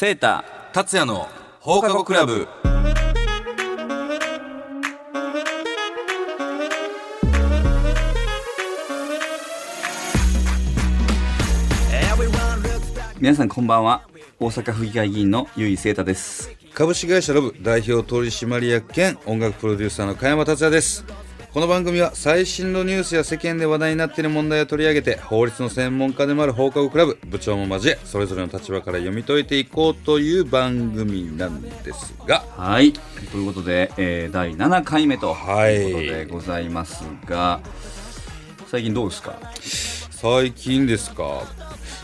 セータ達也の放課後クラブ。皆さんこんばんは。大阪府議会議員のゆいセータです。株式会社ロブ代表取締役兼音楽プロデューサーの加山達也です。この番組は最新のニュースや世間で話題になっている問題を取り上げて法律の専門家でもある放課後クラブ部長も交えそれぞれの立場から読み解いていこうという番組なんですがはいということで、えー第7回目ということでございますが、最近どうですか最近ですか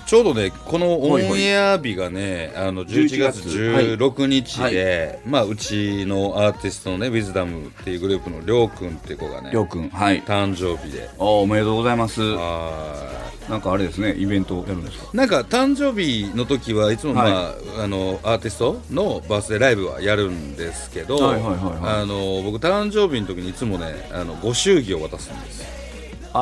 ちょうどねこのオンエア日がねあの11月。16日で、まあうちのアーティストのねウィズダムっていうグループのりょうくんっていう子がねりょうくんはい。誕生日で。おおめでとうございます。あなんかあれですねイベントやるんですか？ーなんか誕生日の時はいつも、まあはあのアーティストのバースデーライブはやるんですけど、はいはいはいはい。あの僕誕生日の時にいつもねあのご祝儀を渡すんです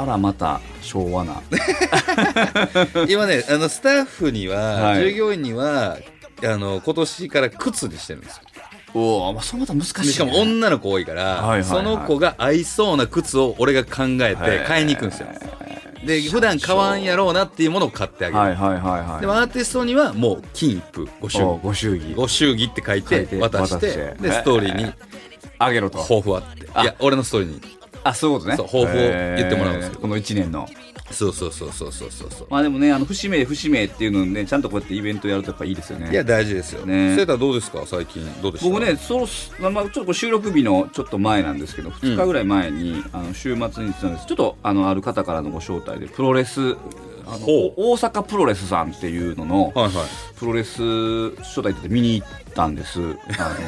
あらまた昭和な。今ねあのスタッフには、はい。従業員にはあの今年から靴にしてるんですよ。おおまあそうまた難しい、ね、でしかも女の子多いから、はいはいはい。その子が合いそうな靴を俺が考えて買いに行くんですよ、で普段買わんやろうなっていうものを買ってあげる、はいはいはいはい。でもアーティストにはもう金一封ご祝お儀ご祝儀。ご祝儀って書いて書いて渡して。渡してでストーリーにあげろと。抱負はって。いあや俺のストーリーにあそういうことね。そう抱負を言ってもらうんですよ。えーこの1年の。そうそうそうそうそうそうまあでもねあの節目節目っていうのねちゃんとこうやってイベントやるとやっぱいいですよね。いや大事ですよ。ね。セーターどうですか？最近どうでした？僕ねそろそまあ、ちょっと収録日のちょっと前なんですけど2日ぐらい前に、あの週末に行ってたんです。ちょっとあのある方からのご招待でプロレスあの大阪プロレスさんっていうののはいはい。プロレス招待って見に行ったんです。あの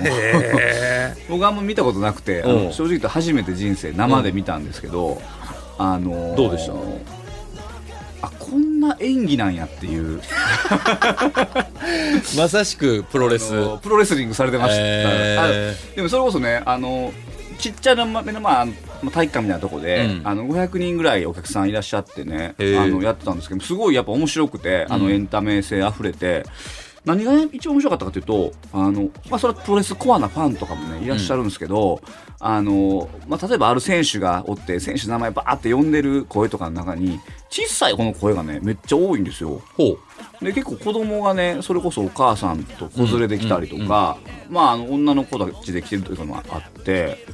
へ 僕あんま見たことなくて正直言うと初めて人生生で見たんですけど、あのどうでした？あこんな演技なんやっていう。ー まさしくプロレス。プロレスリングされてました、へあでもそれこそねあのちっちゃな目の前あの体育館みたいなとこで、うん。あの500人ぐらいお客さんいらっしゃってねあのやってたんですけどすごいやっぱ面白くてあのエンタメ性あふれて、何が一番面白かったかというとあの、まあ、それはプロレスコアなファンとかもねいらっしゃるんですけど、あのまあ、例えばある選手がおって選手の名前バーって呼んでる声とかの中に小さい子の声がねめっちゃ多いんですよ。ほう。で結構子供がねそれこそお母さんと子連れで来たりとか、まああの女の子たちで来てるというのもあって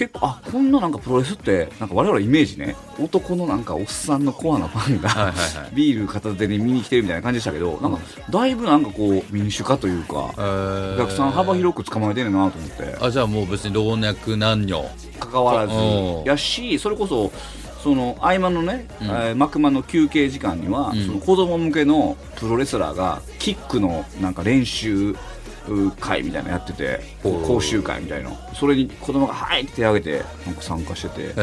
結構あこんななんかプロレスってなんか我々のイメージね男のなんかおっさんのコアなファンが、ビール片手に見に来てるみたいな感じでしたけどなんかだいぶなんかこう民主化というか、おお客さん幅広く捕まえてるなと思って。あじゃあもう別に老若男女。関わらず。うん。やしそれこそその合間のね、うん。えー幕間の休憩時間には、うん。その子供向けのプロレスラーがキックのなんか練習う会みたいなのやってて講習会みたいなそれに子供が「はい!」って手挙げてなんか参加してて。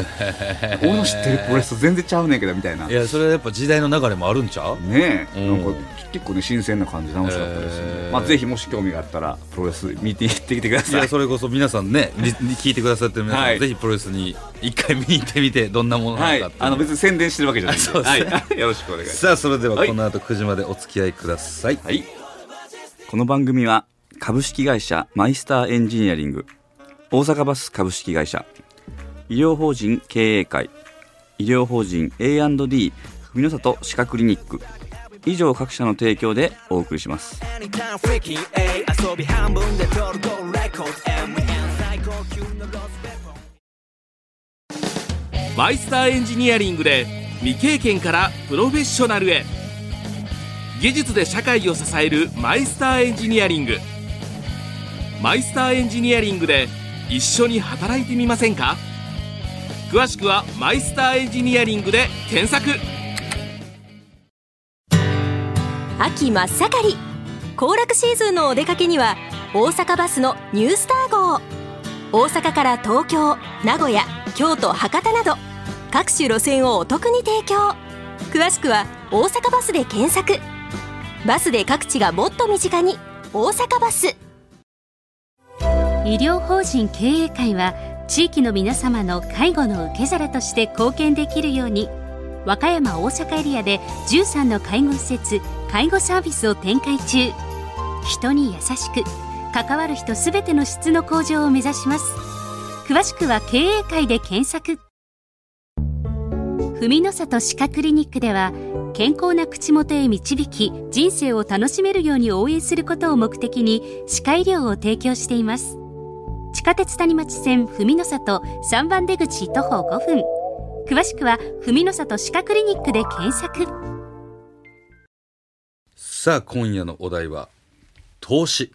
俺の知ってるプロレスと全然ちゃうねんけどみたいな。いやそれはやっぱ時代の流れもあるんちゃう？ねえ、うん。なんか結構ね新鮮な感じで楽しかったですね、まあ、ぜひもし興味があったらプロレス見て行ってきてくだいさい。やそれこそ皆さんねリ聞いてくださってる皆さん、はい。ぜひプロレスに一回見に行ってみてどんなものなはいのかっていうあの別に宣伝してるわけじゃないんで。ではい、よろしくお願いします。さあそれでははい。この後9時までお付き合いください、はい。この番組は株式会社マイスターエンジニアリング、大阪バス株式会社、医療法人経営会、医療法人 A&D 文の里歯科クリニック、以上各社の提供でお送りします。マイスターエンジニアリングで未経験からプロフェッショナルへ。技術で社会を支えるマイスターエンジニアリング。マイスターエンジニアリングで一緒に働いてみませんか？詳しくはマイスターエンジニアリングで検索。秋真っ盛り。行楽シーズンのお出かけには大阪バスのニュースター号。大阪から東京名古屋京都博多など各種路線をお得に提供。詳しくは大阪バスで検索。バスで各地がもっと身近に大阪バス。医療法人経営会は地域の皆様の介護の受け皿として貢献できるように和歌山大阪エリアで13の介護施設介護サービスを展開中。人に優しく関わる人すべての質の向上を目指します。詳しくは経営会で検索。文の里歯科クリニックでは健康な口元へ導き人生を楽しめるように応援することを目的に歯科医療を提供しています。下鉄谷町線文の里3番出口徒歩5分。詳しくは文の里歯科クリニックで検索。さあ今夜のお題は投資。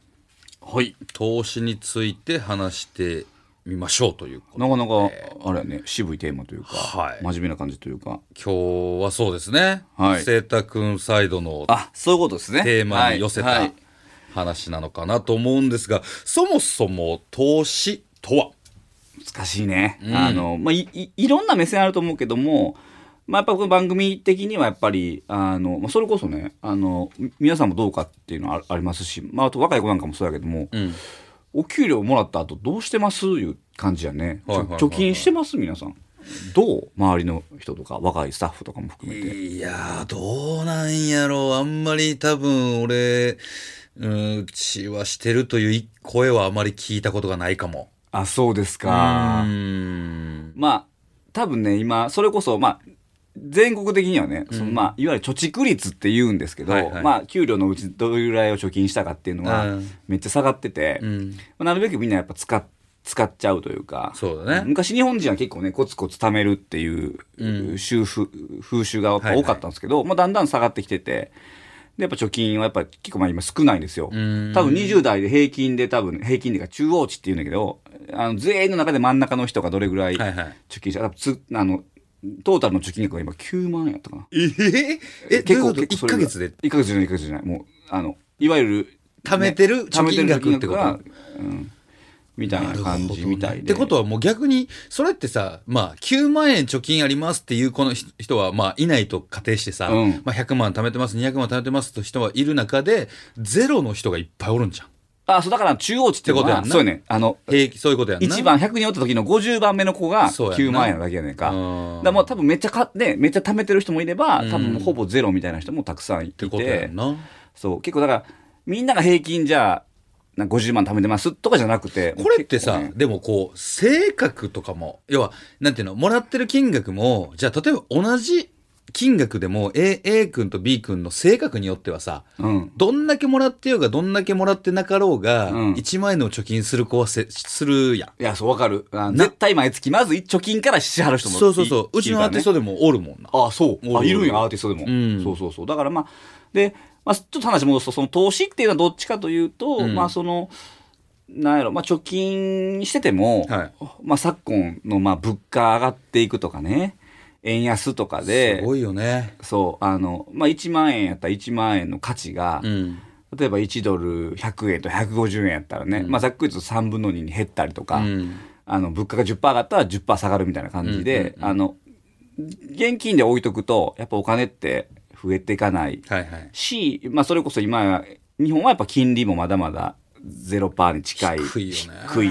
はい。投資について話してみましょうということなかなかあれやね渋いテーマというか、はい。真面目な感じというか。今日はそうですね。はい。清太くんサイドのあそういうことですね。テーマに寄せたはい。はい話なのかなと思うんですが、そもそも投資とは？難しいね、うん。あのまあいいいろんな目線あると思うけどもまあ、やっぱこの番組的にはやっぱりあの、まあ、それこそねあのみ皆さんもどうかっていうのはあありますし、まあ、あと若い子なんかもそうやけども、うん。お給料もらった後どうしてますいう感じやね、貯金してます？皆さん。どう？周りの人とか若いスタッフとかも含めて。いやーどうなんやろう。あんまり多分俺うんはしてるという声はあまり聞いたことがないかも。あそうですうかん。まあ多分ね今それこそまあ全国的にはね、そのまあいわゆる貯蓄率って言うんですけど、はいはい。まあ給料のうちどれぐらいを貯金したかっていうのはうん。めっちゃ下がってて、うん。まあなるべくみんなやっぱ使っ使っちゃうというかそうだね。昔日本人は結構ねコツコツ貯めるっていう、うん。習風風習が多かったんですけど、まあ、だんだん下がってきててでやっぱ貯金はやっぱ結構まあ今少ないんですよ。うん。多分20代で平均で多分平均でか中央値っていうんだけどあの全員の中で真ん中の人がどれぐらいはいはい。貯金した、多分つあのトータルの貯金額が今9万円やったかな。えー、え結構1ヶ月で？1ヶ月じゃない1ヶ月じゃない。もうあのいわゆる貯めてる貯金額ってこと？みたいな感じみたいで。ってことはもう逆に、それってさ、まあ、9万円貯金ありますっていうこの人人は、まあ、いないと仮定してさ、うんまあ、100万貯めてます、200万貯めてますと人はいる中で、ゼロの人がいっぱいおるんじゃん。あ、そうだから中央値ってことやんなそうやね。あの、平気、そういうことやんな。1番100人おった時の50番目の子がそうやんな9万円なだけやねんか。んからもう多分めっちゃか、ね、めっちゃ貯めてる人もいれば、うん多分ほぼゼロみたいな人もたくさんいってて、ことやんな。そう、結構だから、みんなが平均じゃあ、なんか50万貯めてますとかじゃなくて、これってさ、ねでもこう、性格とかも、要は、なんていうの、もらってる金額も、じゃあ例えば同じ金額でも A, A 君と B 君の性格によってはさ、うん。どんだけもらってようが、どんだけもらってなかろうが、うん1万円の貯金する子はせするやん。いや、そうわかる。絶対毎月、まず貯金から支払う人もいそうそうそう。うちのアーティストで。でもおるもんな。あ、そう。あ、おるいるんや、アーティストでも。うんそうそうそう。だからまあ、で、まあ、ちょっと話戻すと、その投資っていうのはどっちかというと、うん。まあ、その、なんやろ、まあ、貯金してても、はい。まあ、昨今の、まあ、物価上がっていくとかね、円安とかすで、ごいよね。そう、あの、まあ、1万円やったら1万円の価値が、うん。例えば1ドル100円と150円やったらね、まあ、ざっくり言うと3分の2に減ったりとか、うん。あの、物価が10%上がったら10%下がるみたいな感じで、うんうんうん。あの、現金で置いとくと、やっぱお金って増えていかない。はいはい。し、まあ、それこそ今や、日本はやっぱ金利もまだまだ0%に近い。低い低い。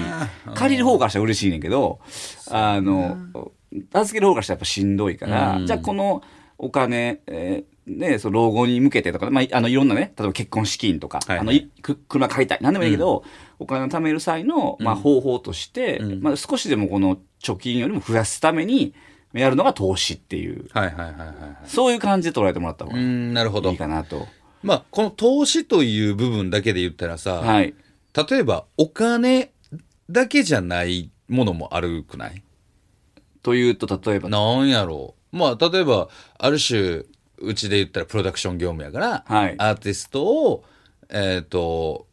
借りる方からしたら嬉しいねんけど、あの、預ける方からしたらやっぱしんどいから、うん。じゃあこのお金、えーね、その老後に向けてとか、まあ、あの、いろんなね、例えば結婚資金とか、はいはい。あの、車買いたい。なんでもいいけど、お金を貯める際の、まあ、方法として、うん。まあ、少しでもこの貯金よりも増やすために、やるのが投資っていう、はいはいはいはいはい。そういう感じで捉えてもらった方がいうん、なるほどい。かなと。まあ、この投資という部分だけで言ったらさ、はい。例えばお金だけじゃないものもあるくない？というと、例えば、なんやろう。まあ、例えば、ある種、うちで言ったらプロダクション業務やから、はいアーティストを、えっ、と、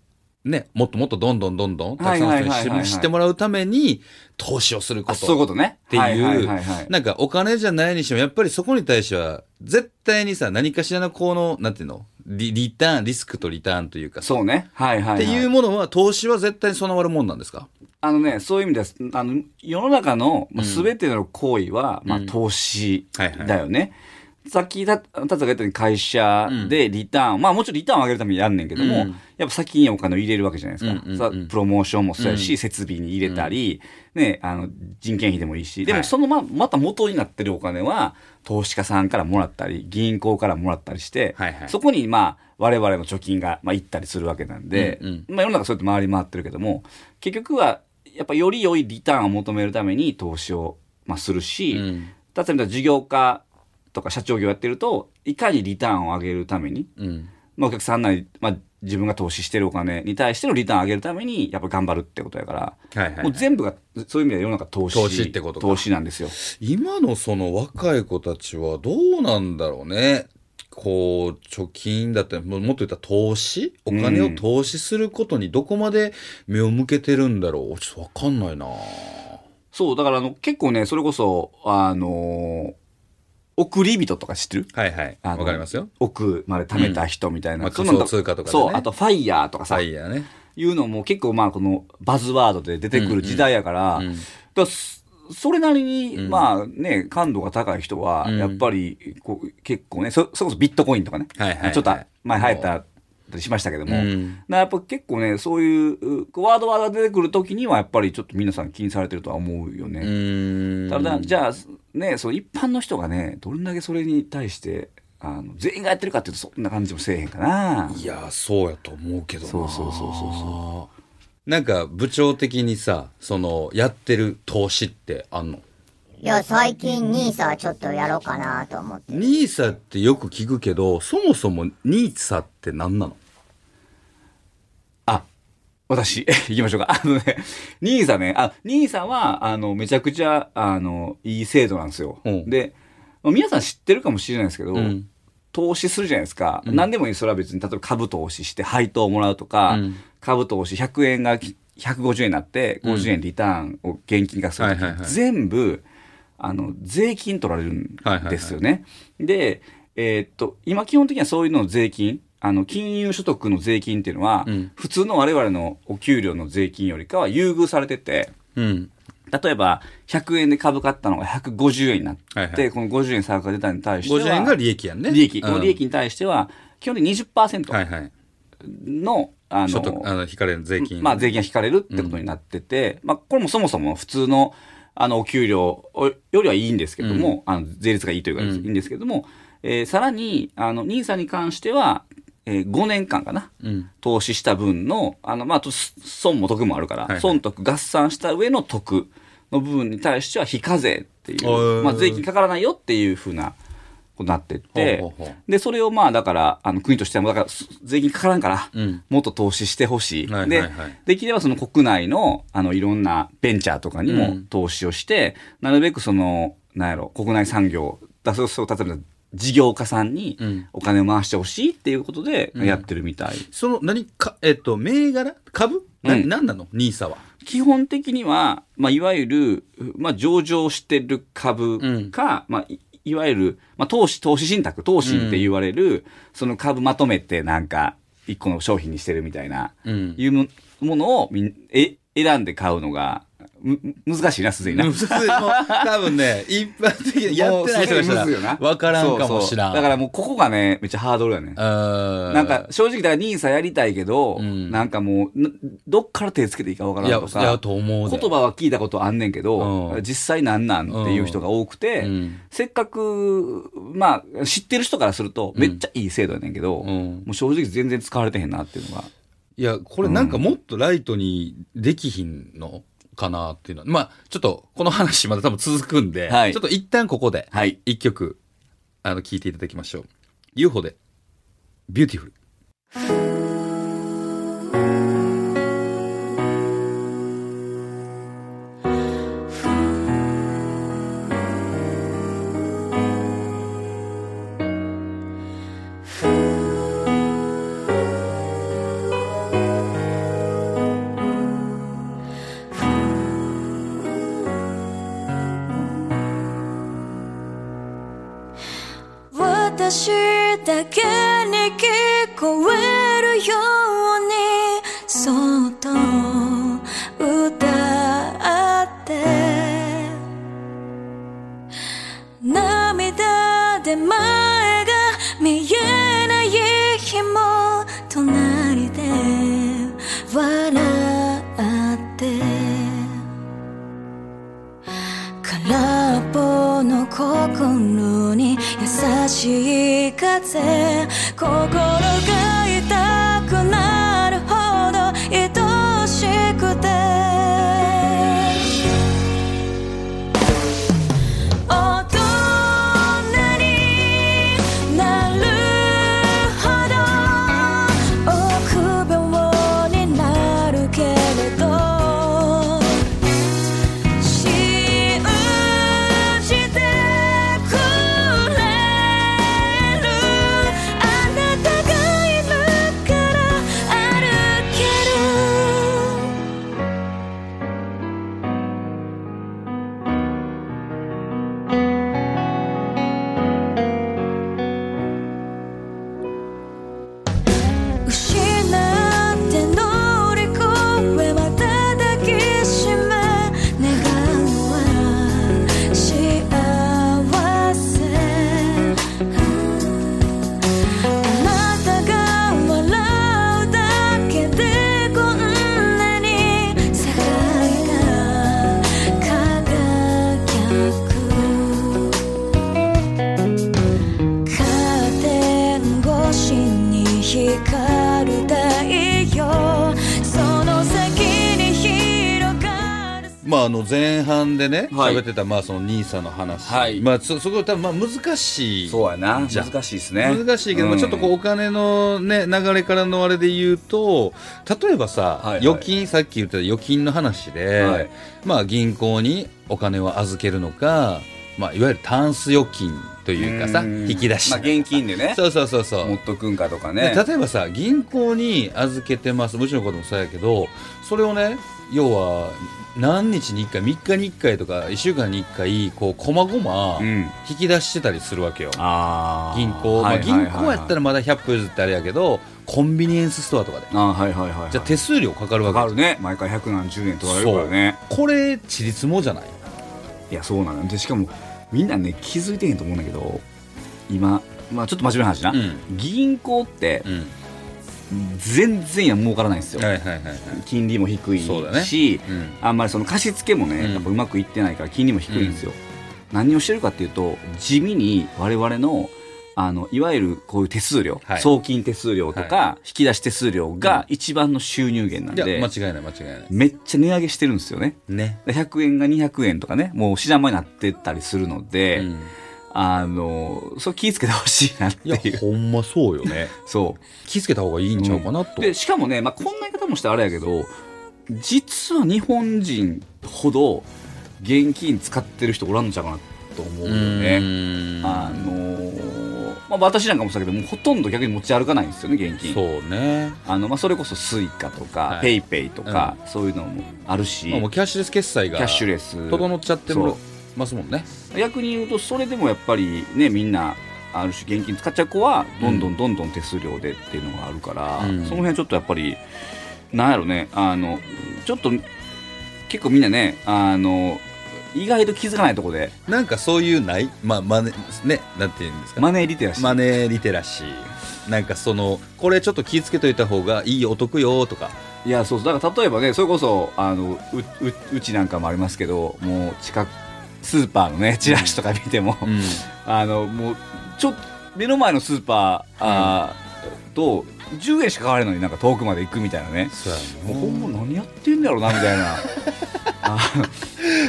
ね、もっともっとどんどんどんどん、たくさんの人に知ってもらうために、投資をするこあそういうと。ことね。っていう、はいはいはいはいなんかお金じゃないにしても、やっぱりそこに対しては、絶対にさ、何かしらのこの、なんていうの？リリターン、リスクとリターンというかさ、そうね。はいはい、はい。っていうものは、投資は絶対に備わるもんなんですか？あのね、そういう意味です。あの、世の中のまあ全ての行為は、まあ、投資はいはいだよね。さっきた、たつが言ったように会社でリターン、まあもちろんリターンを上げるためにやんねんけども、うん。やっぱ先にお金を入れるわけじゃないですか。うんうんうん。さプロモーションもそうやし、うん。設備に入れたり、ね、あの、人件費でもいいし、ではい。もそのま、また元になってるお金は、投資家さんからもらったり、銀行からもらったりして、はいはい。そこにまあ、我々の貯金が、まあ、行ったりするわけなんで、うん。まあ世の中そうやって回り回ってるけども、結局は、やっぱより良いリターンを求めるために投資を、まあ、するし、うん。例えば事業家とか社長業やってると、いかにリターンを上げるために、うん。まあ、お客さんなり、まあ、自分が投資してるお金に対してのリターンを上げるために、やっぱ頑張るってことやから、はいはいはいもう全部が、そういう意味では世の中投資。投資ってことか投資なんですよ。今のその若い子たちはどうなんだろうね。こう、貯金だったり、ももっと言ったら投資？お金を投資することにどこまで目を向けてるんだろうちょっとわかんないなそう、だからあの、結構ね、それこそ、あのー送り人とか知ってる？はいはい。あのわかりますよ。奥まで貯めた人みたいな。まあそんなの仮想通貨とかでねそう、あとファイヤーとかさ、はいやね。いうのも結構まあこのバズワードで出てくる時代やから、うんうんだからそそれなりに、うんまあね、感度が高い人は、うんやっぱりこう結構ね、そそれこそビットコインとかね、はいはいはいちょっと前流行ったりしましたけども、うんだからやっぱ結構ね、そういううワードワードが出てくるときには、やっぱりちょっと皆さん気にされてるとは思うようね。ーん。ただ、じゃあ、ね、その一般の人がね、どれだけそれに対して、あの全員がやってるかっていうと、そんな感じもせえへんかな。いや、そうやと思うけどなそうそうそうそうそなんか部長的にさ、その、やってる投資ってあんの？いや、最近ニーサちょっとやろうかなと思って。ニーサってよく聞くけど、そもそもニーサって何なの？あ、私、行きましょうか。あのね、ニーサね、あ、ニーサは、あの、めちゃくちゃ、あの、いい制度なんですよ。うんで、まあ皆さん知ってるかもしれないですけど、うん投資するじゃないですか。何でもいい、それは別に、例えば株投資して配当をもらうとか、うん株投資100円がき150円になって、50円リターンを現金化するとき、はいはいはい全部、あの、税金取られるんですよね。で、えーっと、今基本的にはそういうのの税金、あの、金融所得の税金っていうのは、うん普通の我々のお給料の税金よりかは優遇されてて、うん。例えば、100円で株買ったのが150円になって、はいはいこの50円差額が出たに対しては、50円が利益やんね。利益。うんこの利益に対しては、基本的に20%はいはい。の、あ所得、の、あの、引かれる税金。まあ税金が引かれるってことになってて、まあこれもそもそも普通の、あの、お給料よりはいいんですけども、あの、税率がいいというか、うんいいんですけども、えーさらに、あの、ニーサに関しては、えー5年間かな。うん。投資した分の、あの、まあ、損も得もあるから、はいはい損得合算した上の得の部分に対しては非課税っていう、まあ、税金かからないよっていうふうな、ことになってって、で、それをまあ、だから、あの、国としてはだから、す税金かからんから、うんもっと投資してほしい。はいはいではい、できればその国内の、あの、いろんなベンチャーとかにもうん投資をして、なるべくその、なんやろ、国内産業、だそうそう、例えば、事業家さんにうん。お金を回してほしいっていうことでやってるみたい。その、何か、えっと、銘柄？株？な、うん。何なの？ニーサは。基本的には、まあ、いわゆる、まあ、上場してる株か、まあ、いいわゆる、まあ、投資、投資信託、投信って言われる、その株まとめてなんか、一個の商品にしてるみたいな、うん。いうもものをみんえ選んで買うのが、む難しいな、すでにな。多分ね、一般的にやってない人がしたもうすごいむずいよなら、わからんかもしらん。だからもうここがね、めっちゃハードルやね。らなんか、正直だからニーサやりたいけど、うんなんかもう、などっから手つけていいかわからんとか。いや、と思うで。言葉は聞いたことあんねんけど、うん実際なんなんっていう人が多くて、うんせっかく、まあ、知ってる人からすると、めっちゃいい制度やねんけど、うんもう正直全然使われてへんなっていうのが。いや、これなんかもっとライトにできひんの？かなっていうのは。まあ、ちょっと、この話まだ多分続くんで、はいちょっと一旦ここで、はい。一曲、あの、聴いていただきましょう。UFO で、 Beautiful。だけに聞こえるようにそっと歌って。涙で前が見えない日も隣で笑って。空っぽの心しい風心でねはい。喋ってたまあその兄さんの話、はい。まあそそこ多分まあ難しいそうやな。難しいですね。難しいけど、まあちょっとこうお金のね流れからのあれで言うと例えばさ、はいはい。預金さっき言ってた預金の話で、はい。まあ銀行にお金を預けるのか、まあいわゆるタンス預金というかさうん。引き出し、まあ現金でね。そうそうそうそう。持っとくんかとかでね例えばさ銀行に預けてます。もちろんのこともそうやけどそれをね要は何日に1回3日に1回とか1週間に1回こうこまごまうん。引き出してたりするわけよ、あー。銀行、まあ、銀行やったらまだ100歩譲ってあれやけどコンビニエンスストアとかで。あーはいはいはいはい。じゃあ手数料かかるわけ。かかるね。毎回百何十円取られるからね。これちりつもじゃない？いやそうなのよ。でしかもみんなね気づいてへんと思うんだけど今まあちょっと真面目な話な、うん。銀行ってうん全然や儲からないんですよ、金利も低いそうだね。し、うん。あんまりその貸し付けもね、うん。やっぱうまくいってないから金利も低いんですよ、何をしてるかっていうと地味に我々のあのいわゆるこういう手数料、はい。送金手数料とか、引き出し手数料が一番の収入源なんいやで、間違いない間違いない。めっちゃ値上げしてるんですよね。ね。で100円が200円とかねもう知らん間になってたりするので、うんあのそう気ぃつけてほしいなっていやいうほんまそうよね。そう。気付けた方がいいんちゃうかなと、でしかもね、まあ、こんな言い方もしてあれやけど実は日本人ほど現金使ってる人おらんのちゃうかなと思うよね。ねあのーまあ、私なんかもそうだけどもうほとんど逆に持ち歩かないんですよね現金。そうね、あの、まあ、それこそ Suica とか、はい。 PayPay とか、そういうのもあるし、まあ、もうキャッシュレス決済がキャッシュレス。整っちゃってそうますもんね。逆に言うとそれでもやっぱりねみんなある種現金使っちゃう子はどんどんどんどん手数料でっていうのがあるから、うん。その辺ちょっとやっぱりなんやろねあのちょっと結構みんなねあの意外と気づかないところで。なんかそういうない？まあマネねなんていうんですか？マネーリテラシーマネーリテラシーなんかそのこれちょっと気ぃつけといた方がいいお得よとか。いやそうそう。だから例えばねそれこそあのうううちなんかもありますけどもう近くスーパーのねチラシとか見ても、うん。あのもうちょっと目の前のスーパーあー、と10円しか買われないのになんか遠くまで行くみたいなね。そうやもうほんま何やってんだろうなみたいな。あ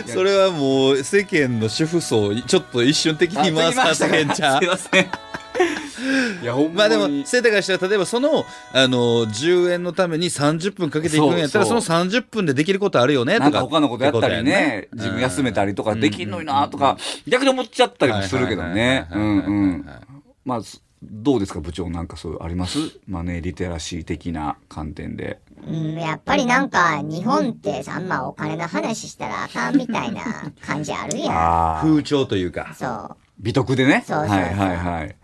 それはもう世間の主婦層ちょっと一瞬的に回す発言ちゃう。すいませんいやほんまあでもに生徒からしたら例えばそのあの10円のために30分かけていくんやったらそそう。の30分でできることあるよねとかなんか他のことやったりね自分休めたりとかうん。できんのになとか逆に思っちゃったりもするけどね。うんうん。まあすどうですか部長なんかそういうあります？マネーリテラシー的な観点で。うん、やっぱりなんか日本ってさあんまお金の話したらあかんみたいな感じあるやん。ああ風潮というか。そう。美徳でね。そうそうそう。はいはいはい。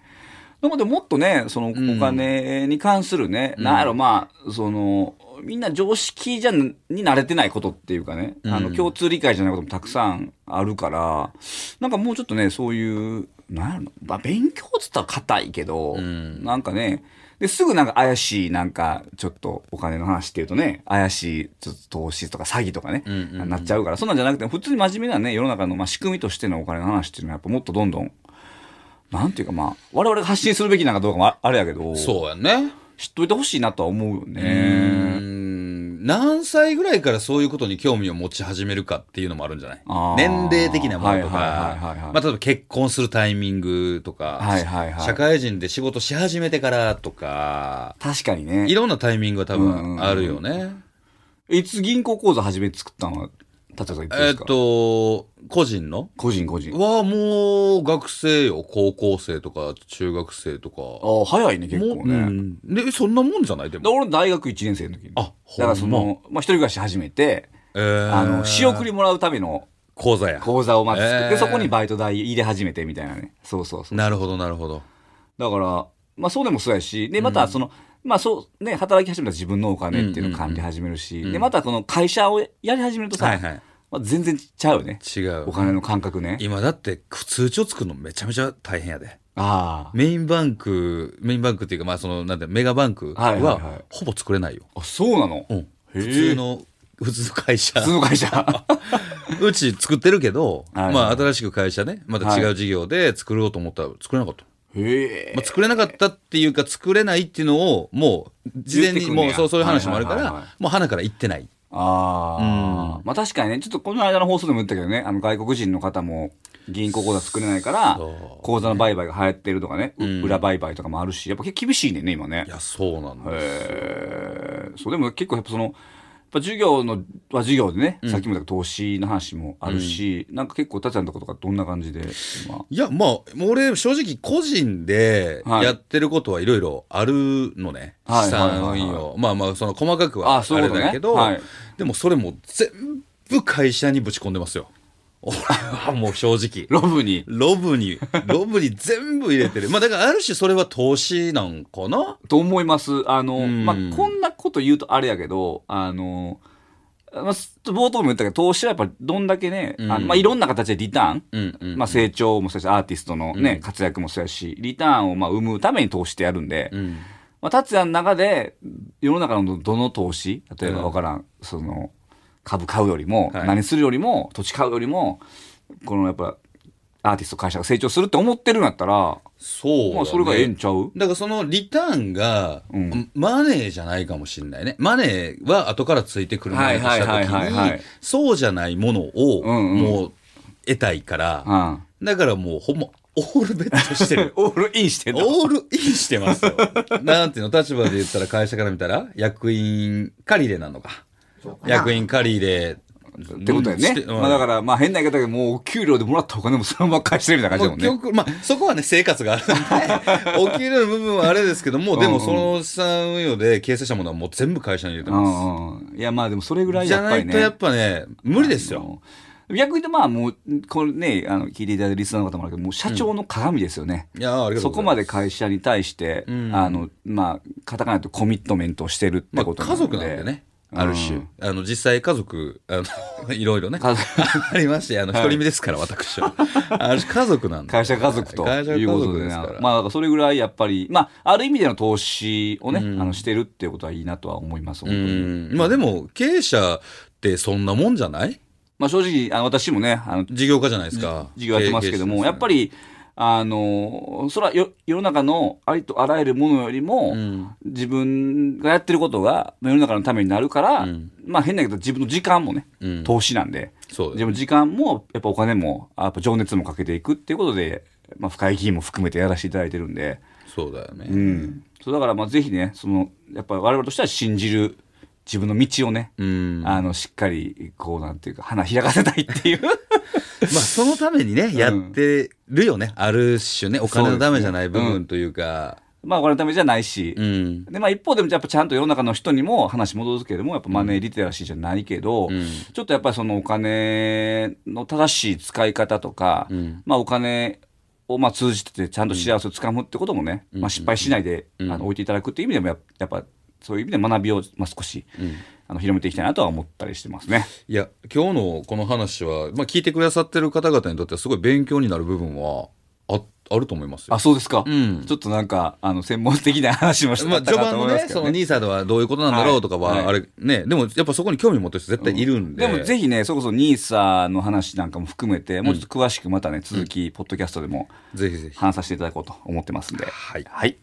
なのでもっとね、そのおん。金に関するね、なんやろまあ、その、みんな常識じゃんに慣れてないことっていうかね、あのうん共通理解じゃないこともたくさんあるから、なんかもうちょっとね、そういう、なんやろまあ勉強っつったら硬いけど、うん。なんかね、ですぐなんか怪しいなんかちょっとお金の話っていうとね怪しいちょっと投資とか詐欺とかね、んうんうん。なっちゃうからそんなんじゃなくて普通に真面目なね世の中のまあ仕組みとしてのお金の話っていうのはやっぱもっとどんどんなんていうかまあ我々が発信するべきなんかどうかもああれやけどそうやね。知っといてほしいなとは思うよね。ん。何歳ぐらいからそういうことに興味を持ち始めるかっていうのもあるんじゃない？年齢的なものとか、はいはいはいはいまあ、例えば結婚するタイミングとか、はいはいはい社会人で仕事し始めてからとか、確かにね。い。ろんなタイミングが多分あるよね。いつ銀行口座初めて作ったの？は、達也さんいつでえっすか、と、個人の？個人個人。はもう学生よ。高校生とか中学生とか。ああ、早いね、結構もうね。うんで、そんなもんじゃない？ででも。俺大学1年生の時に。あだからそほんの、まあ、一人暮らし始めて、えーあの、仕送りもらうための講座や。口座をまず作って、えーそこにバイト代入れ始めてみたいなね。そうそうそう。なるほど、なるほど。だから、まあそうでもそうやし、で、またその、まあそう、ね、働き始めたら自分のお金っていうのを管理始めるし、で、またこの会社をやり始めるとさ、はいはい。まあ、全然ちゃうよね。違う。お金の感覚ね。今だって通帳作るのめちゃめちゃ大変やで。あメインバンク、メインバンクっていうか、まあその、なんて、メガバンクはほぼ作れないよ。あ。あ、そうなの？うん。普通の、普通の会社普。通の会社。うち作ってるけど、はいまあ新しく会社ね、また違う事業で作ろうと思ったら作れなかった。へえ。まあ、作れなかったっていうか、作れないっていうのを、もう、事前にもうそうそういう話もあるからもう花から言ってない。ああ、まあ確かにね、ちょっとこの間の放送でも言ったけどね、あの外国人の方も銀行口座作れないからそ、口座の売買が流行ってるとかね、裏売買とかもあるし、やっぱ厳しいね今ね。い。や、そうなんですよ。そう、でも結構やっぱその、やっぱ授業の、は授業でね、さっきも投資の話もあるし、なんか結構、たちゃんのとことかどんな感じで、今。いや、まあ、俺、正直、個人ではいやってることはいろいろあるのね。はい資産運用。まあまあ、その細かくはああそういうことねれだけど、はいでもそれも全部会社にぶち込んでますよ。俺はもう正直。ロブに？ロブに、ロブに全部入れてる。まあだからある種それは投資なんかな？と思います。あの、うんまあ、こんなこと言うとあれやけど、あの、まあ、す冒頭も言ったけど、投資はやっぱどんだけね、あのまあ、いろんな形でリターン、うんうん。まあ、成長もそうやし、アーティストのね、活躍もそうやし、リターンをまあ生むために投資ってやるんで、うん。まあ、達也の中で、世の中のどの投資、例えばうんわからん、その、株買うよりも、はい何するよりも、土地買うよりも、このやっぱ、アーティスト会社が成長するって思ってるんやったら、そうだね。まあ、それがええんちゃう？だからそのリターンが、うんマネーじゃないかもしれないね。マネーは後からついてくるものとしたはいはいはいはいはい時に、そうじゃないものを、うんうんもう得たいから、うん。だからもうほんま、オールベットしてる。オールインしてんのオールインしてますよ。なんていうの、立場で言ったら会社から見たら、役員借り入れなのか。役員借り入れ。ってことやね。うんまあだから、まあ変な言い方だけど、もうお給料でもらったお金もそのまま返してるみたいな感じだもんね。まあ、そこはね、生活があるんで、お給料の部分はあれですけども、でもその資産運用で形成したものはもう全部会社に入れてうまんうん。いやまあでもそれぐらいす。じゃやっぱりね。ないとやっぱね、無理ですよ。逆に言うとまあもう、これね、あの、聞いていただいたリスナーの方もあるけど、もう社長の鏡ですよね。いやーありがとそうこございます。まで会社に対して、んあの、まあ、カタカナとコミットメントをしてるってまあ、こと家族なんでね。ある種、うんあの、実際家族、あの、いろいろね、ありまして、あの、はい独り身ですから、私は。ある種家族なんで。会社家族と会社家いうことでね族ですから。まあ、だからそれぐらいやっぱり、まあ、ある意味での投資をね、うんあの、してるっていうことはいいなとは思います、本う当に。ん。まあでも、経営者ってそんなもんじゃない？まあ、正直、あの、私もね、あの、事業家じゃないですか。事業やってますけども、やっぱり、り、あの、それはよ世の中のありとあらゆるものよりも、うん自分がやってることが世の中のためになるから、うんまあ変だけど自分の時間もね、うん投資なんで、そう自分の時間も、やっぱお金も、やっぱ情熱もかけていくっていうことで、まあ深い議員も含めてやらせていただいてるんで、そうだよね。うん。そうだからまあぜひね、その、やっぱ我々としては信じる自分の道をね、うん。あの、しっかり、こうなんていうか、花開かせたいっていう。まあ、そのためにね、やってるよね。ある種ね、お金のためじゃない部分というか。まあ、お金のためじゃないし、うん。で、まあ一方でもやっぱちゃんと世の中の人にも話戻すけれども、やっぱマネーリテラシーじゃないけど、うん。ちょっとやっぱりそのお金の正しい使い方とか、うん。まあお金をまあ通じてちゃんと幸せをつかむってこともね、まあ失敗しないで、うん。あの置いていただくっていう意味でもややっぱそういう意味で学びをまあ少し、あの広めていきたいなとは思ったりしてますね。いや、今日のこの話は、まあ、聞いてくださってる方々にとってはすごい勉強になる部分はああると思いますよあ、そうですか。うんちょっとなんか、あの、専門的な話もしまあ、たかと序盤のね、その思いますけどね。ニーサではどういうことなんだろうとかは、はいあれ、ね、でもやっぱそこに興味持ってる人絶対いるんで。でもぜひね、それこそニーサの話なんかも含めて、もうちょっと詳しくまたね、続き、ポッドキャストでもぜひぜひ。話させていただこうと思ってますんで。はい。はい。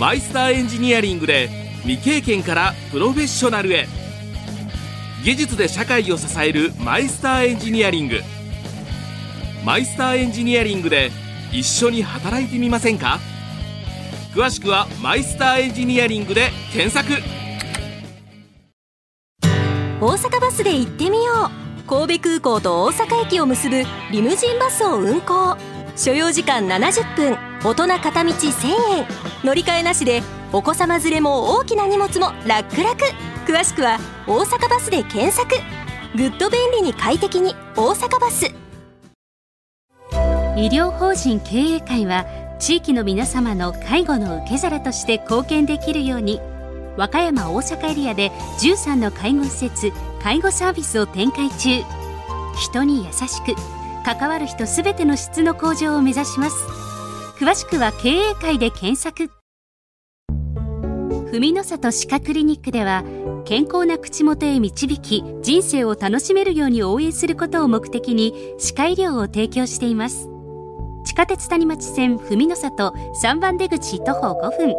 マイスターエンジニアリングで未経験からプロフェッショナルへ。技術で社会を支えるマイスターエンジニアリング。マイスターエンジニアリングで一緒に働いてみませんか？詳しくはマイスターエンジニアリングで検索。大阪バスで行ってみよう。神戸空港と大阪駅を結ぶリムジンバスを運行。所要時間70分。大人片道1000円。乗り換えなしでお子様連れも大きな荷物も楽々詳しくは「大阪バス」で検索。ぐっと便利に快適に大阪バス。医療法人経営会は地域の皆様の介護の受け皿として貢献できるように和歌山大阪エリアで13の介護施設介護サービスを展開中。人に優しく関わる人すべての質の向上を目指します。詳しくは経営会で検索。文の里歯科クリニックでは健康な口元へ導き人生を楽しめるように応援することを目的に歯科医療を提供しています。地下鉄谷町線文の里3番出口徒歩5分。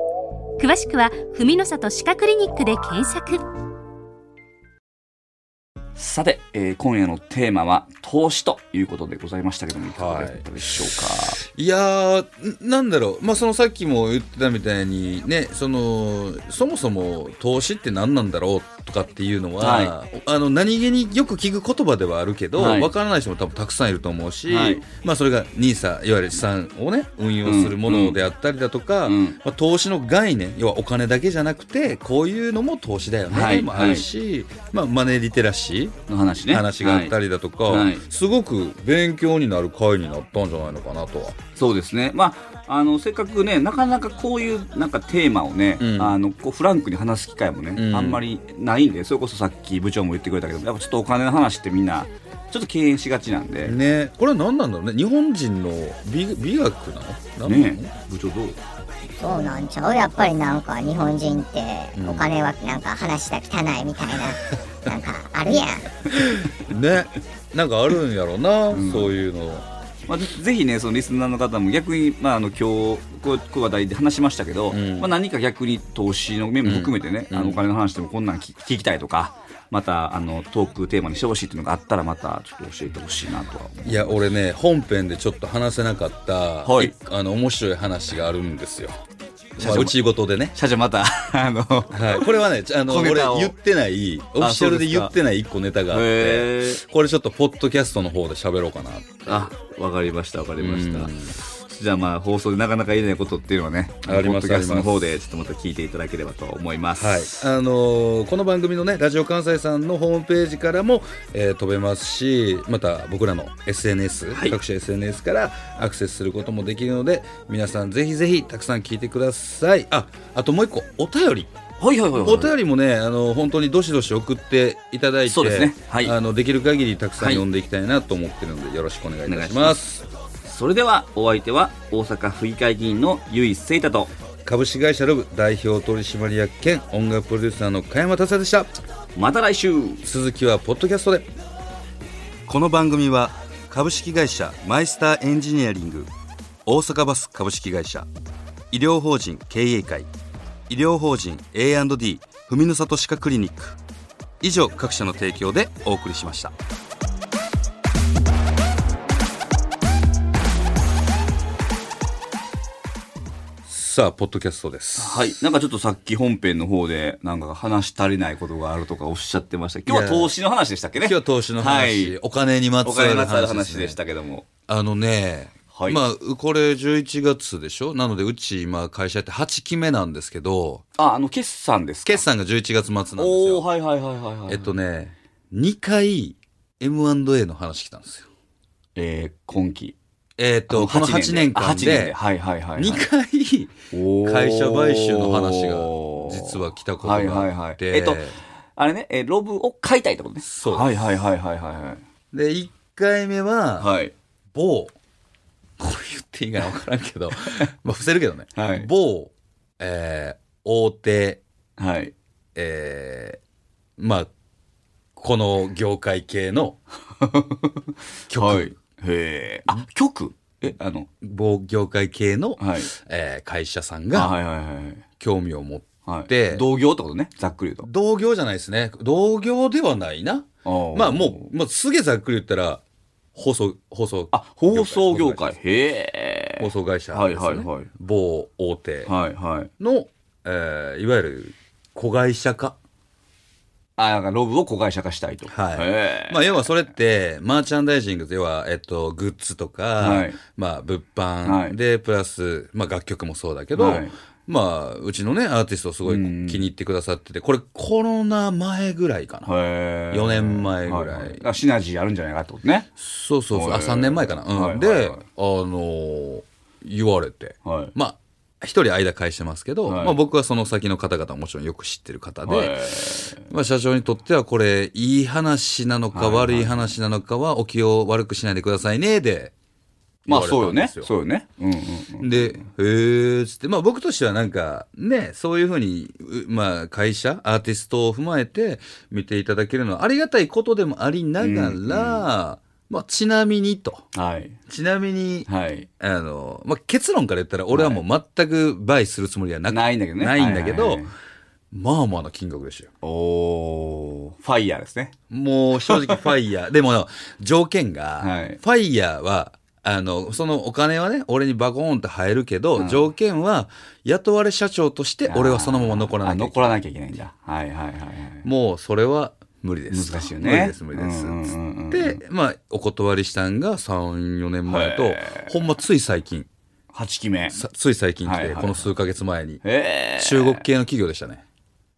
詳しくは文の里歯科クリニックで検索。さて、えー今夜のテーマは投資と。いうことでございましたけども、いかがだったでしょうか？い。やー、んなんだろう、まあ、そのさっきも言ってたみたいに、ね、その、そもそも投資って何なんだろうとかっていうのは、はあの、何気によく聞く言葉ではあるけど、わ、はい。からない人も多分たくさんいると思うし、はい。まあ、それが NISA、いわゆる資産をね、運用するものであったりだとか、うんまあ、投資の概念、要はお金だけじゃなくて、こういうのも投資だよね、はいもあるし、まあ、マネーリテラシー、の話ね。話があったり、りだとか、はい。すごく勉強になる回になったんじゃないのかなとは。そうですね。まあ、あの、せっかくね、なかなかこういうなんかテーマをね、うん。あの、こうフランクに話す機会もね、うん。あんまりないんで、それこそさっき部長も言ってくれたけど、やっぱちょっとお金の話ってみんな、ちょっと敬遠しがちなんで、ね。ねこれは何なんだろうね。日本人の美美学なの？何なの？部長どう？そうなんちゃう？やっぱりなんか日本人ってうん。お金はなんか話した汚いみたいな、なんかあるやん。ねなんかあるんやろうな、ん。そういうの。まあ、ぜぜひね、そのリスナーの方も逆に、まあ、あの今日こうこういう話題で話しましたけど、うん。まあ、何か逆に投資の面も含めてね、うん。あのお金の話でもこんなん聞聞きたいとか、またあのトークテーマにしてほしいっていうのがあったら、またちょっと教えてほしいなとは。いや俺ね本編でちょっと話せなかった、はいあの面白い話があるんですよ、社長まあ、うちごとでね。社長また、あの、はい、これはねあの俺小ネタを。言ってないオフィシャルで言ってない一個ネタがあってこれちょっとポッドキャストの方で喋ろうかなあ、わかりました、わかりました。うん。じゃあまあ放送でなかなか言えないことっていうのはね、ありますポッドキャストの方でちょっとまた聞いていただければと思います。はい、あのーこの番組のねラジオ関西さんのホームページからも、えー飛べますしまた僕らの SNS、はい。各種 SNS からアクセスすることもできるので皆さんぜひぜひたくさん聞いてください。ああともう一個お便り。はいはいはいはい。お便りもねあの本当にどしどし送っていただいてそうですね。はい。あのできる限りたくさんはい。読んでいきたいなと思ってるのでよろしくお願いいたしまますそれではお相手は大阪府議会議員の由井聖太と株式会社ロブ代表取締役兼音楽プロデューサーの加山達也でした。また来週。続きはポッドキャストで。この番組は株式会社マイスターエンジニアリング大阪バス株式会社医療法人経営会医療法人 A&D 文の里歯科クリニック以上各社の提供でお送りしましたさあポッドキャストです。はい。なんかちょっとさっき本編の方でなんか話し足りないことがあるとかおっしゃってました。今日は投資の話でしたっけね？今日は投資の話、はい。お金にまつおわる金にまつわる話ね、話でしたけども。あのね、はい。まあこれ11月でしょ？なのでうち今会社やって8期目なんですけど。ああの決算ですか？決算が11月末なんですおおよはいはいはいはいはいえっとね2回 M&A の話来たんですよ。えー、今期えっとこの8年あ間8年で。ではいはいはいはい。2回会社買収の話が実は来たことがあって、はいはいはい。えっとあれね、えーロブを買いたいってことね。そうです。はいはいはいはいはいはい。で1回目ははい。某。これ言っていいかな分からんけど、まあ伏せるけどね。はい。某、えー大手、はい。えーまあ、この業界系の 曲、はい。へえ。あ、曲え、あの、某業界系の、はい。えー会社さんあ、がはいはいはい興味を持って、はい。で同業ってことね。ざっくり言うと。同業じゃないですね。同業ではないな。まあもう、まあ、すげえざっくり言ったら、放送、放送。あ、放送業界。放へえ。送会社はいですね。はいはい。某大手はいはい。の、えーいわゆる子会社化。あ、ロブを子会社化したいと。はい。まあ、要はそれって、マーチャンダイジング、要は、えっと、グッズとか、はいまあ、物はい販で、プラス、まあ、楽曲もそうだけど、はいまあ、うちのね、アーティストをすごい気うんに入ってくださってて、これコロナ前ぐらいかな。へえ。4年前ぐらいははだからシナジーあるんじゃないかってことね。そうそうそう、あ、はい3年前かな。うん。はいはいで、はいあのー言われて、はい。まあ、一人間返してますけど、はいまあ僕はその先の方々ももちろんよく知ってる方で、はいまあ社長にとってはこれ、いい話なのか悪い話なのかはお気を悪くしないでくださいね、で。まあそうよね。そうよね。うんうんうん。で、へーっつって、まあ僕としてはなんかね、そういうふうに、うまあ会社、アーティストを踏まえて見ていただけるのはありがたいことでもありながら、まあちなみにと。はい。ちなみに、はい。あの、まあ結論から言ったら俺はもう全く倍するつもりはなくないんだけどね。ないんだけど、まあまあな金額でしたよ。おー、ファイヤーですね。もう正直ファイヤー。でも条件が、はいファイヤーは、あの、そのお金はね、俺にバコーンと入るけど、条件は、雇われ社長として俺はそのまま残らなきゃいけない。あ残らなきゃいけないんだ。はいはいはいはい。もうそれは無理です。難しいよね無理です、無理です。つって、まあ、お断りしたんが3、4年前とへ、ほんまつい最近、8期目。さつい最近来て、この数ヶ月前に。中国系の企業でしたね。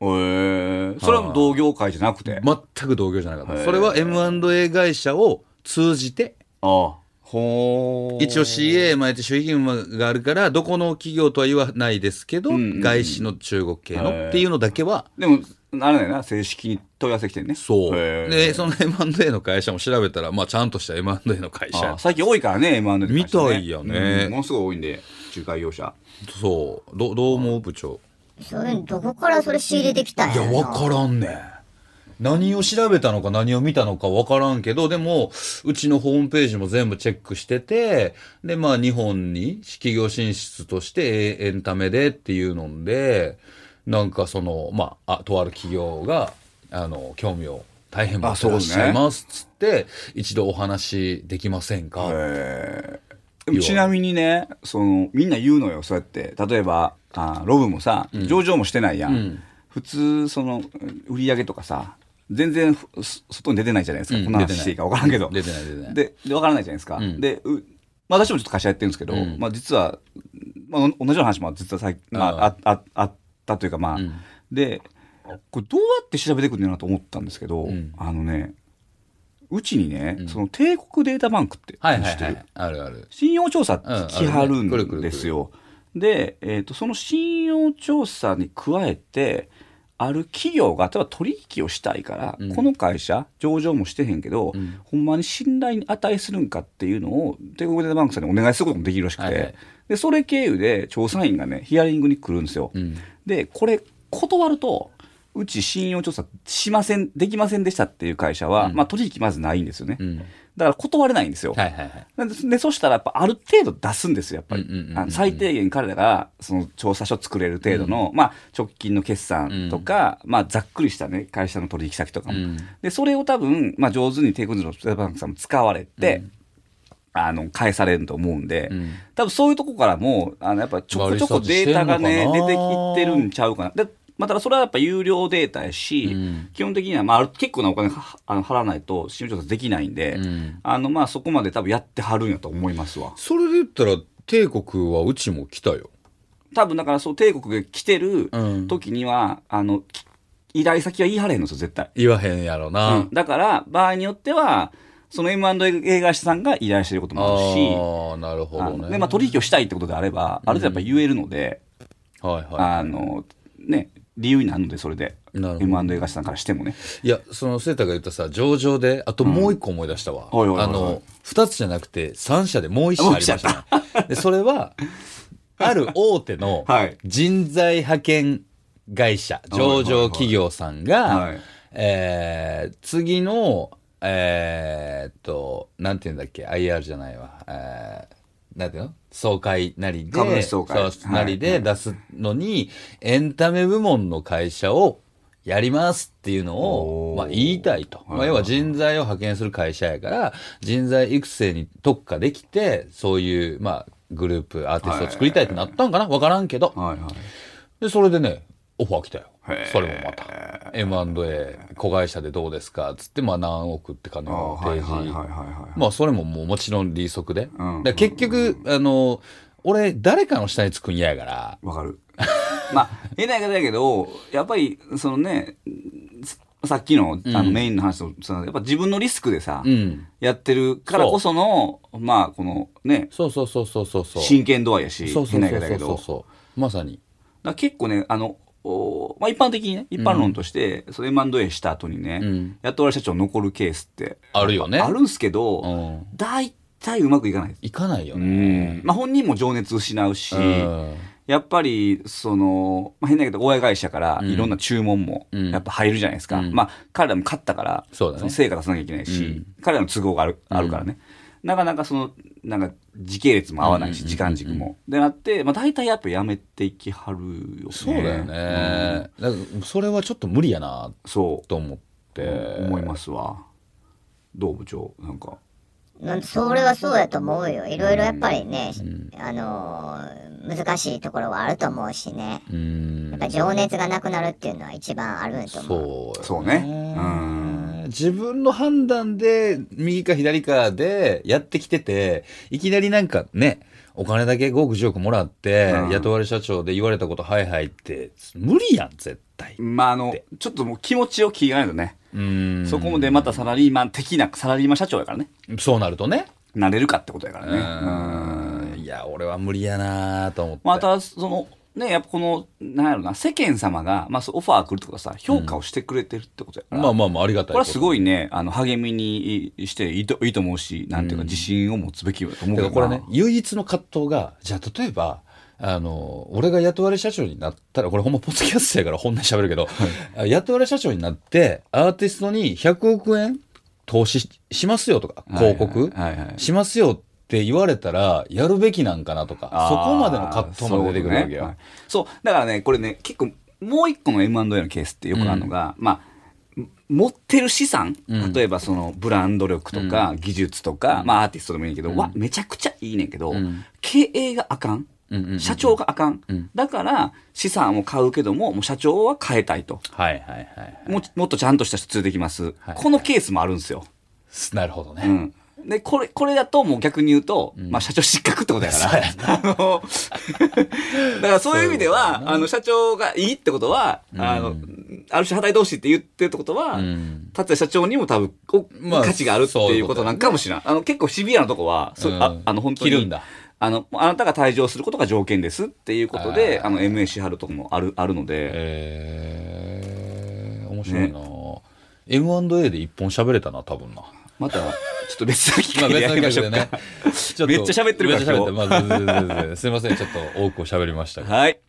へえ。それは同業界じゃなくて？全く同業じゃなかった。それは M&A 会社を通じて、あほー。一応 CA 毎年守秘義務があるから、どこの企業とは言わないですけど、うんうんうん外資の中国系のっていうのだけは、でも、あれだよな、正式に問い合わせ来てんね。そう。で、その M&A の会社も調べたら、まあちゃんとした M&A の会社あ。最近多いからね、M&A の会社ねみたいやねうんものすごい多いんで、仲介業者。そう。どどう思う？部長。それ、どこからそれ仕入れてきたんいや、やろわからんねん。何を調べたのか何を見たのかわからんけど、でも、うちのホームページも全部チェックしてて、で、まあ、日本に企業進出としてエンタメでっていうので、なんかその、まあ、あ、とある企業が、あの、興味を大変持ってらっしゃいますっつって、一度お話できませんか？ちなみにね、その、みんな言うのよ、そうやって。例えば、あロブもさ、上場もしてないやん。うん。普通、その、売り上げとかさ、全然外に出てないじゃないですか。うんこんな話していいか分からんけど。出てない出てないで、で分からないじゃないですか。うんで、うまあ私もちょっと会社やってるんですけど、うんまあ実は、まあ同じような話も実はさ、まあ、あああったというかまあ、うんで、これどうやって調べていくんだなと思ったんですけど、んあのね、うちにね、んその帝国データバンクって、はいはいはい。あるある。信用調査来はるんですよ。で、えっ、と、その信用調査に加えて、ある企業が、例えば取引をしたいから、うんこの会社、上場もしてへんけど、んほんまに信頼に値するんかっていうのを、帝国データバンクさんにお願いすることもできるらしくて、はいはいで、それ経由で調査員がね、ヒアリングに来るんですよ。うん。で、これ、断ると、うち信用調査しません、できませんでしたっていう会社は、うんまあ取引まずないんですよね。うん。だから断れないんですよ。はいはいはい。でで、そしたらやっぱある程度出すんですよ、やっぱり最低限彼らが、その調査書作れる程度の、まあ直近の決算とか、まあざっくりしたね、会社の取引先とかも。うんで、それを多分、まあ上手に帝国のデータバンクさんも使われて、あの、返されると思うんで、うん多分そういうとこからも、あの、やっぱちょこちょこデータがね、出てきてるんちゃうかな。で、まあ、ただそれはやっぱ有料データやし、うん基本的には、まあ結構なお金はあの払わないと、信用調査できないんで、うんあの、まあそこまで多分やってはるんやと思いますわ。それで言ったら、帝国はうちも来たよ。多分だからそう、帝国が来てるうん時には、あの、き依頼先は言い張れへんのですよ、絶対。言わへんやろな。うんだから、場合によっては、その M&A 会社さんが依頼してることもあるし、ああ、なるほどね。で、まあ取引をしたいってことであれば、ある程度やっぱ言えるので、はいはい。あの、ね、理由になるので、それで。M&A 会社さんからしてもね。いやそのセータが言ったさ上場であともう一個思い出したわ、はいはいはいはい。あの2つじゃなくて3社でもう1社ありましたね。でそれはある大手の はい。人材派遣会社上場企業さんが、はい。えー次のえーっとなんて言うんだっけ？IR じゃないわ、えーなんていうの？総会なりで株主総会。そうなりで出すのに、エンタメ部門の会社をやりますっていうのを、まあ、言いたいと。はい。まあ、要は人材を派遣する会社やから、人材育成に特化できて、そういう、まあ、グループ、アーティストを作りたいってなったんかな？わからんけど。はいはい。で、それでね、オファー来たよ。それもまた。M&A、子会社でどうですか？つって、まあ何億って金を提示。はいはいはいはいはいまあそれももうもちろん利息で。うんら結局、あの、俺、誰かの下につくん嫌やから。わかる。まあ、変な言い方だけど、やっぱり、そのね、さっきのあのメインの話と、そのやっぱ自分のリスクでさ、うん。やってるからこその、まあ、このね、そうそうそうそうそう。真剣度合いやし、そうそうそうそうそう。まさに。だ結構ね、あの、おまあ、一般的にね、一般論として、その M&A した後にね、うん雇われ社長残るケースって、あるよねあるんすけど、うん。大体うまくいかないです。いかないようねん。。まあ、本人も情熱失うし、うんやっぱり、その、まあ、変だけど、親会社からいろんな注文も、うんやっぱ入るじゃないですか。うんまあ、彼らも勝ったから、そうだねの成果出さなきゃいけないし、うん彼らの都合があるあるからね。なかなかその、なんか、時系列も合わないし、うん時間軸も。でなって、まあ、大体やっぱやめていきはるよね。そうだよね。だからそれはちょっと無理やなうん。そと思って。う、思いますわ。どう部長なんか。うんそれはそうやと思うよ。いろいろやっぱりね、あのー難しいところはあると思うしね。うんやっぱ情熱がなくなるっていうのは一番あると思う。そうそうね。うん。自分の判断で右か左かでやってきてて、いきなりなんかね、お金だけ5億10億もらって、うん雇われ社長で言われたことはいはいって、無理やん、絶対。まあ、あの、ちょっともう気持ちを聞いかないとね。うんそこでまたサラリーマン的なサラリーマン社長やからね。そうなるとね。なれるかってことやからね。うんうん。いや、俺は無理やなと思って。また、その、ね、やっぱこの、なんやろな、世間様が、まあ、オファー来るとはさ、評価をしてくれてるってことやから。まあまあまあ、ありがたいこれはすごい。いね、あの、励みにしていいといいと思うし、なんていうか、自信を持つべきだと思うけどな。だからこれね、唯一の葛藤が、じゃあ例えば、あの、俺が雇われ社長になったら、これほんまポッドキャストやから本音喋るけど、雇われ社長になって、アーティストに100億円投資ししますよとか、広告はいはいはい。しますよって言われたら、やるべきなんかなとか、そこまでの葛藤まで出てくるわけよ。そうねはい。だからね、これね、結構、もう一個の M&A のケースってよくあるのが、まあ、持ってる資産、うん例えばそのブランド力とか技術とか、まあアーティストでもいいけど、わ、めちゃくちゃいいねんけど、ん経営があかん。うんうんうん社長があかん,、んだから資産を買うけども、もう社長は変えたいと。はいはいはいはい。ももっとちゃんとした人連れてきます。はいこのケースもあるんですよ。なるほどね。うん。で、これ、これだともう逆に言うと、まあ社長失格ってことやから。あの、だからそういう意味では、あの、社長がいいってことは、あの、ある種働いてほしいって言ってるってことは、ん。達也社長にも多分、おまあ価値があるっていうことな。んかもしれない。あの、結構シビアなとこは、そううん。ああの、本当に。切るんだ。あの、あなたが退場することが条件ですっていうことで、あーあの、MA 支払うとこもある、あるので、えー、面白いな、M&A で一本喋れたな、多分な。また、ちょっと別の機まあ別会でやりましょうか。ね。ちょっとめっちゃ喋ってるからまあすいません、ちょっと多く喋りましたが。はい。